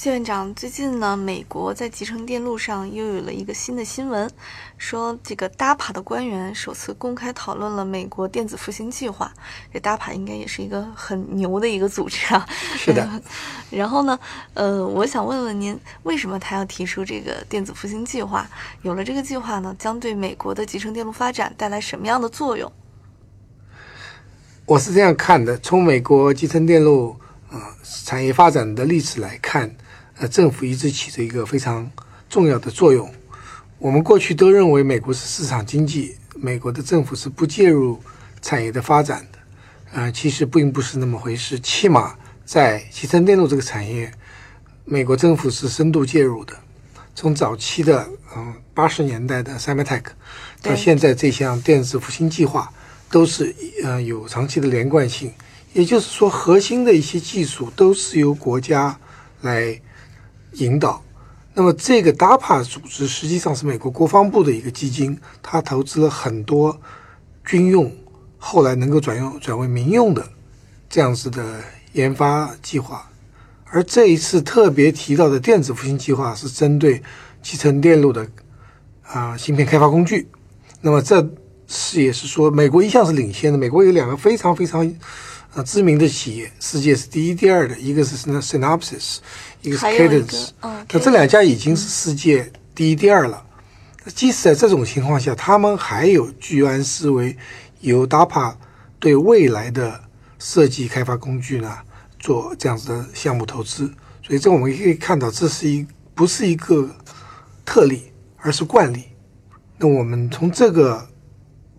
谢院长，最近呢，美国在集成电路上又有了一个新的新闻，说这个 DARPA 的官员首次公开讨论了美国电子复兴计划。这 DARPA 应该也是一个很牛的一个组织啊。是的。然后呢，呃，我想问问您，为什么他要提出这个电子复兴计划？有了这个计划呢，将对美国的集成电路发展带来什么样的作用？我是这样看的，从美国集成电路啊产业发展的历史来看。呃，政府一直起着一个非常重要的作用。我们过去都认为美国是市场经济，美国的政府是不介入产业的发展的。呃，其实并不是那么回事。起码在集成电路这个产业，美国政府是深度介入的。从早期的嗯八十年代的 Symantec，到现在这项电子复兴计划，都是呃有长期的连贯性。也就是说，核心的一些技术都是由国家来。引导，那么这个 DAPA 组织实际上是美国国防部的一个基金，它投资了很多军用，后来能够转用转为民用的这样子的研发计划。而这一次特别提到的电子复兴计划是针对集成电路的啊芯片开发工具。那么这是也是说，美国一向是领先的，美国有两个非常非常。啊，知名的企业，世界是第一、第二的，一个是 Synopsys，一个是 Cadence。那这两家已经是世界第一、第二了。即使在这种情况下，他们还有居安思危，由 DARPA 对未来的设计开发工具呢做这样子的项目投资。所以这我们可以看到，这是一不是一个特例，而是惯例。那我们从这个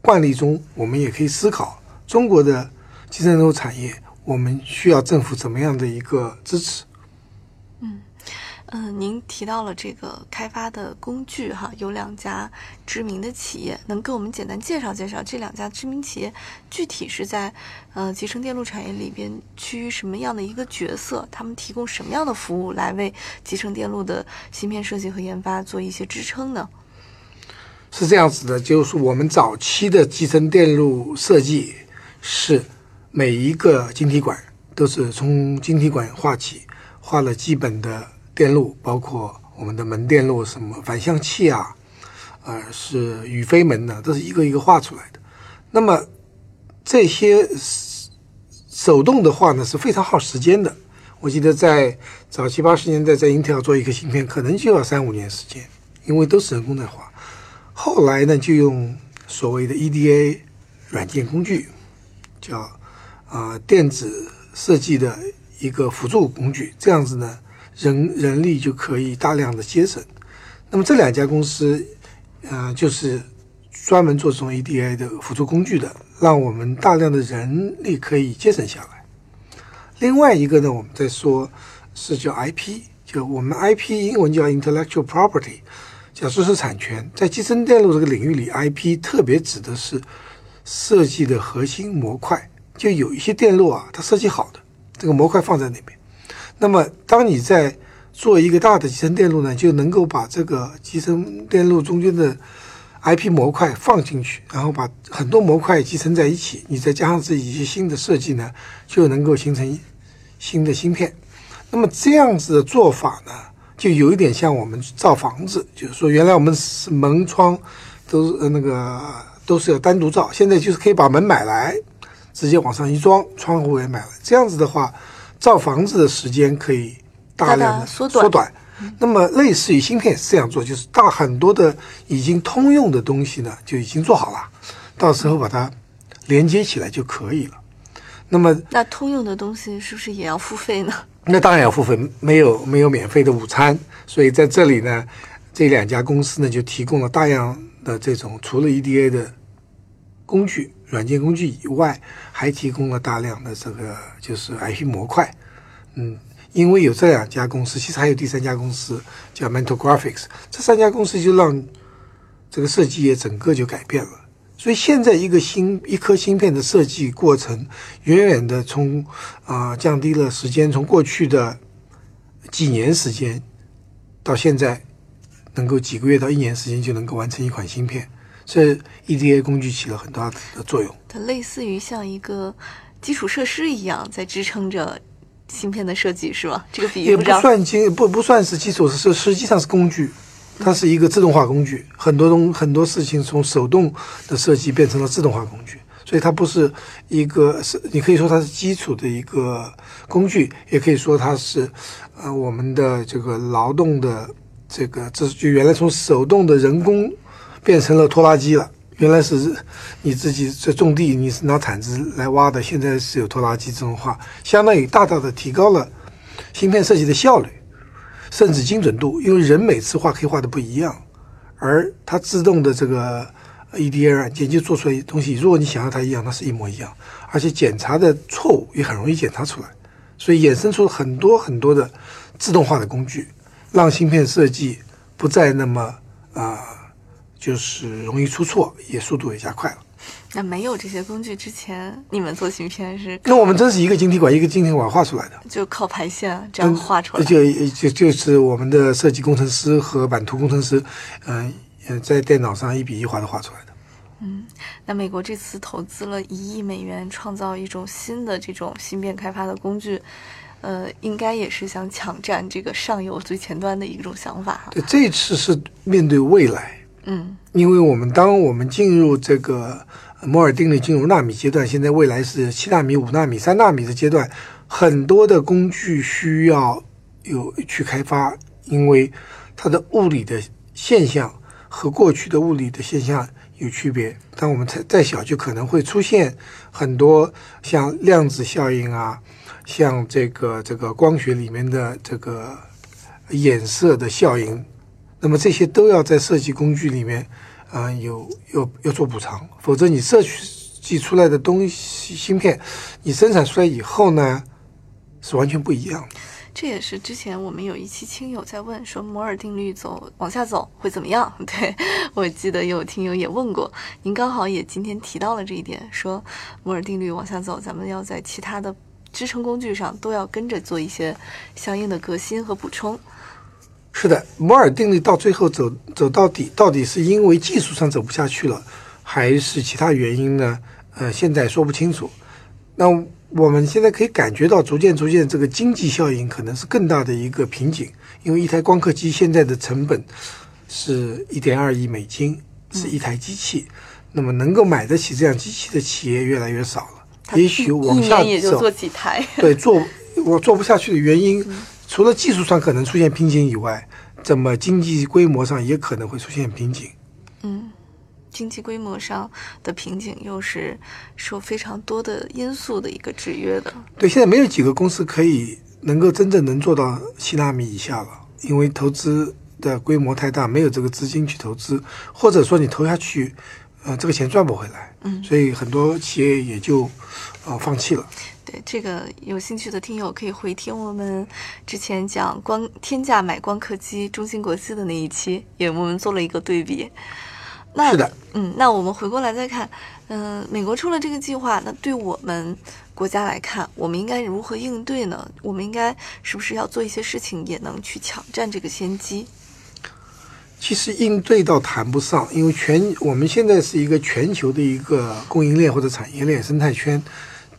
惯例中，我们也可以思考中国的。集成电路产业，我们需要政府怎么样的一个支持？嗯嗯，您提到了这个开发的工具哈，有两家知名的企业，能给我们简单介绍介绍这两家知名企业具体是在呃集成电路产业里边趋于什么样的一个角色？他们提供什么样的服务来为集成电路的芯片设计和研发做一些支撑呢？是这样子的，就是我们早期的集成电路设计是。每一个晶体管都是从晶体管画起，画了基本的电路，包括我们的门电路，什么反向器啊，呃，是宇飞门呢，都是一个一个画出来的。那么这些手动的话呢是非常耗时间的。我记得在早七八十年代，在英特尔做一个芯片，可能就要三五年时间，因为都是人工在画。后来呢，就用所谓的 EDA 软件工具，叫。啊，电子设计的一个辅助工具，这样子呢，人人力就可以大量的节省。那么这两家公司，呃，就是专门做这种 EDA 的辅助工具的，让我们大量的人力可以节省下来。另外一个呢，我们在说是叫 IP，就我们 IP 英文叫 Intellectual Property，叫知识产权。在集成电路这个领域里，IP 特别指的是设计的核心模块。就有一些电路啊，它设计好的，这个模块放在那边。那么，当你在做一个大的集成电路呢，就能够把这个集成电路中间的 IP 模块放进去，然后把很多模块集成在一起，你再加上自己一些新的设计呢，就能够形成新的芯片。那么这样子的做法呢，就有一点像我们造房子，就是说原来我们是门窗都是那个都是要单独造，现在就是可以把门买来。直接往上一装，窗户也买了。这样子的话，造房子的时间可以大量的缩短。缩短那么，类似于芯片也是这样做，就是大很多的已经通用的东西呢，就已经做好了，到时候把它连接起来就可以了。那么，那通用的东西是不是也要付费呢？那当然要付费，没有没有免费的午餐。所以在这里呢，这两家公司呢就提供了大量的这种除了 EDA 的工具。软件工具以外，还提供了大量的这个就是 IP 模块，嗯，因为有这两家公司，其实还有第三家公司叫 Mental Graphics，这三家公司就让这个设计业整个就改变了。所以现在一个芯一颗芯片的设计过程，远远的从啊、降低了时间，从过去的几年时间，到现在能够几个月到一年时间就能够完成一款芯片，这 EDA 工具起了很大的作用。它类似于像一个基础设施一样，在支撑着芯片的设计，是吗？这个比喻也不不知道。算基不不算是基础设施，实际上是工具，它是一个自动化工具。很多东很多事情从手动的设计变成了自动化工具，所以它不是一个是你可以说它是基础的一个工具，也可以说它是呃我们的这个劳动的这个这就原来从手动的人工变成了拖拉机了。原来是你自己在种地，你是拿铲子来挖的，现在是有拖拉机自动化，相当于大大的提高了芯片设计的效率，甚至精准度，因为人每次画可以画的不一样，而它自动的这个 EDA 软件就做出来的东西，如果你想要它一样，它是一模一样，而且检查的错误也很容易检查出来，所以衍生出很多很多的自动化的工具，让芯片设计不再那么啊、就是容易出错，也速度也加快了。那没有这些工具之前，你们做芯片是那我们真是一个晶体管一个晶体管画出来的。就靠排线这样画出来。就就就是我们的设计工程师和版图工程师，嗯、呃，在电脑上一笔一划的画出来的。嗯那美国这次投资了一亿美元，创造一种新的这种芯片开发的工具，呃，应该也是想抢占这个上游最前端的一种想法哈。对，这次是面对未来，嗯因为我们当我们进入这个摩尔定律进入纳米阶段，现在未来是七纳米、五纳米、三纳米的阶段，很多的工具需要有去开发，因为它的物理的现象和过去的物理的现象有区别。当我们再再小，就可能会出现很多像量子效应啊，像这个这个光学里面的这个衍射的效应，那么这些都要在设计工具里面，啊、有有要做补偿，否则你设计出来的东西芯片，你生产出来以后呢，是完全不一样的。这也是之前我们有一期亲友在问说摩尔定律走往下走会怎么样？对我记得有听友也问过，您刚好也今天提到了这一点，说摩尔定律往下走，咱们要在其他的支撑工具上都要跟着做一些相应的革新和补充。是的，摩尔定律到最后走走到底，到底是因为技术上走不下去了，还是其他原因呢？呃，现在说不清楚。那我们现在可以感觉到，逐渐逐渐这个经济效应可能是更大的一个瓶颈，因为一台光刻机现在的成本是一点二亿美金，是一台机器，那么能够买得起这样机器的企业越来越少了。也许一往下也就走做几台。对，做我做不下去的原因，除了技术上可能出现瓶颈以外，怎么经济规模上也可能会出现瓶颈。嗯，经济规模上的瓶颈又是受非常多的因素的一个制约的。对，现在没有几个公司可以能够真正能做到七纳米以下了，因为投资的规模太大，没有这个资金去投资，或者说你投下去，呃，这个钱赚不回来。嗯所以很多企业也就呃放弃了。对这个有兴趣的听友可以回听我们之前讲光天价买光刻机中芯国际的那一期，也我们做了一个对比。那是的，嗯，那我们回过来再看，嗯、美国出了这个计划，那对我们国家来看，我们应该如何应对呢？我们应该是不是要做一些事情，也能去抢占这个先机？其实应对倒谈不上，因为全我们现在是一个全球的一个供应链或者产业链生态圈。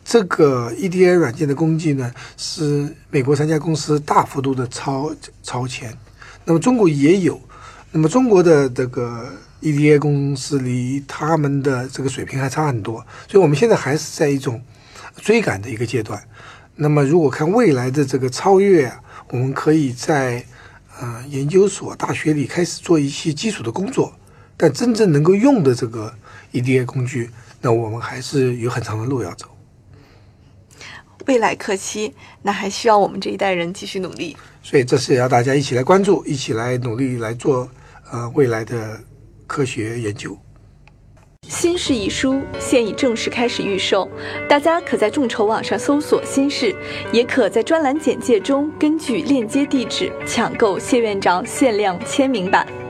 这个 EDA 软件的工具呢，是美国三家公司大幅度的超超前。那么中国也有，那么中国的这个 EDA 公司离他们的这个水平还差很多，所以我们现在还是在一种追赶的一个阶段。那么如果看未来的这个超越，我们可以在呃研究所、大学里开始做一些基础的工作，但真正能够用的这个 EDA 工具，那我们还是有很长的路要走。未来可期，那还需要我们这一代人继续努力。所以这是要大家一起来关注，一起来努力来做呃未来的科学研究。《新事》一书现已正式开始预售，大家可在众筹网上搜索“新事”，也可在专栏简介中根据链接地址抢购谢院长限量签名版。